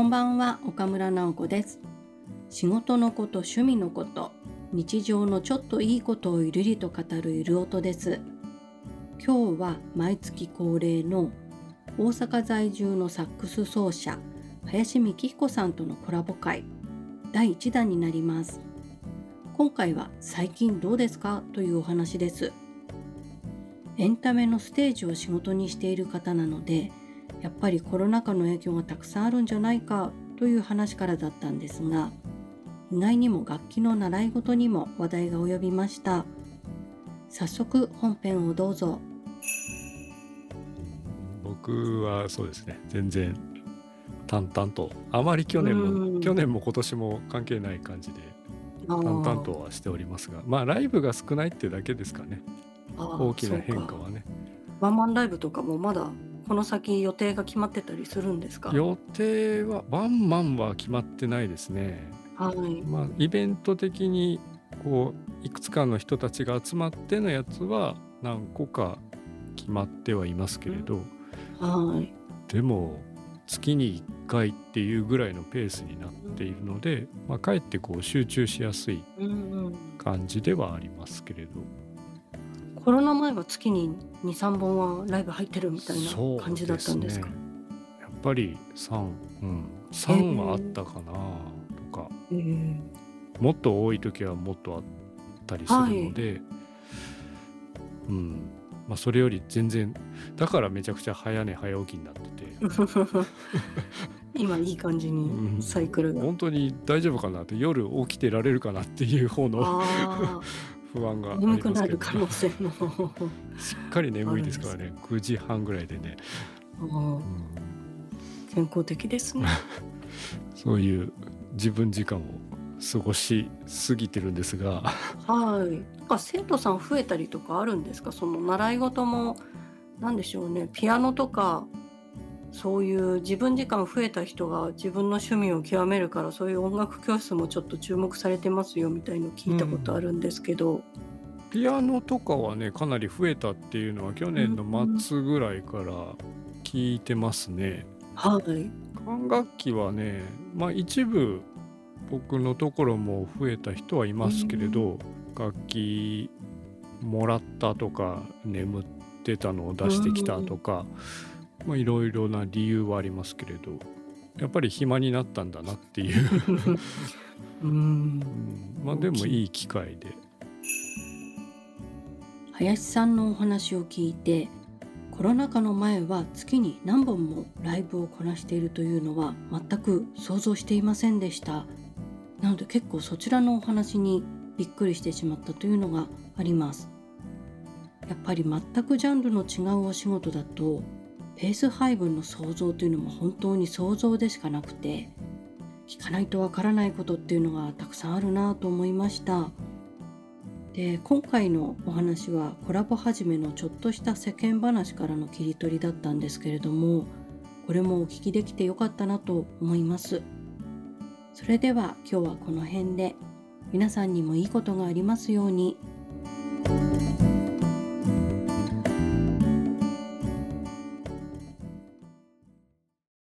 こんばんは岡村直子です。仕事のこと趣味のこと日常のちょっといいことをゆるりと語るゆる音です。今日は毎月恒例の大阪在住のサックス奏者林美希彦さんとのコラボ会第1弾になります。今回は最近どうですか？というお話です。エンタメのステージを仕事にしている方なのでやっぱりコロナ禍の影響がたくさんあるんじゃないかという話からだったんですが意外にも楽器の習い事にも話題が及びました。早速本編をどうぞ。僕はそうですね。全然淡々とあまり去年も去年も今年も関係ない感じで淡々とはしておりますがまあライブが少ないってだけですかね。大きな変化はね。ワンマンライブとかもまだこの先予定が決まってたりするんですか？予定はワンマンは決まってないですね。はい。まあイベント的にこういくつかの人たちが集まってのやつは何個か決まってはいますけれど、はい。でも月に1回っていうぐらいのペースになっているので、まあ、かえってこう集中しやすい感じではありますけれど。コロナ前は月に23本はライブ入ってるみたいな感じだったんですか、ね、やっぱり3うん。3はあったかなとか、えー、もっと多い時はもっとあったりするので、はい、うん。まあそれより全然だからめちゃくちゃ早寝早起きになってて。今いい感じにサイクルが、うん、本当に大丈夫かなって夜起きてられるかなっていう方の不安が眠くなる可能性も。しっかり眠いですからね。9時半ぐらいでね、うん、健康的ですね。そういう自分時間を過ごしすぎてるんですが。はい。なんか生徒さん増えたりとかあるんですか？その習い事も何でしょうね。ピアノとかそういう自分時間増えた人が自分の趣味を極めるからそういう音楽教室もちょっと注目されてますよみたいの聞いたことあるんですけど、うん、ピアノとかはねかなり増えたっていうのは去年の末ぐらいから聞いてますね。うん、はい。管楽器はねまあ一部僕のところも増えた人はいますけれど、うん、楽器もらったとか眠ってたのを出してきたとか、まあ、いろいろな理由はありますけれどやっぱり暇になったんだなっていう。うん、まあでもいい機会で。林さんのお話を聞いてコロナ禍の前は月に何本もライブをこなしているというのは全く想像していませんでした。なので結構そちらのお話にびっくりしてしまったというのがあります。やっぱり全くジャンルの違うお仕事だとペース配分の想像というのも本当に想像でしかなくて聞かないとわからないことっていうのがたくさんあるなと思いましたで今回のお話はコラボ始めのちょっとした世間話からの切り取りだったんですけれどもこれもお聞きできてよかったなと思いますそれでは今日はこの辺で皆さんにもいいことがありますように。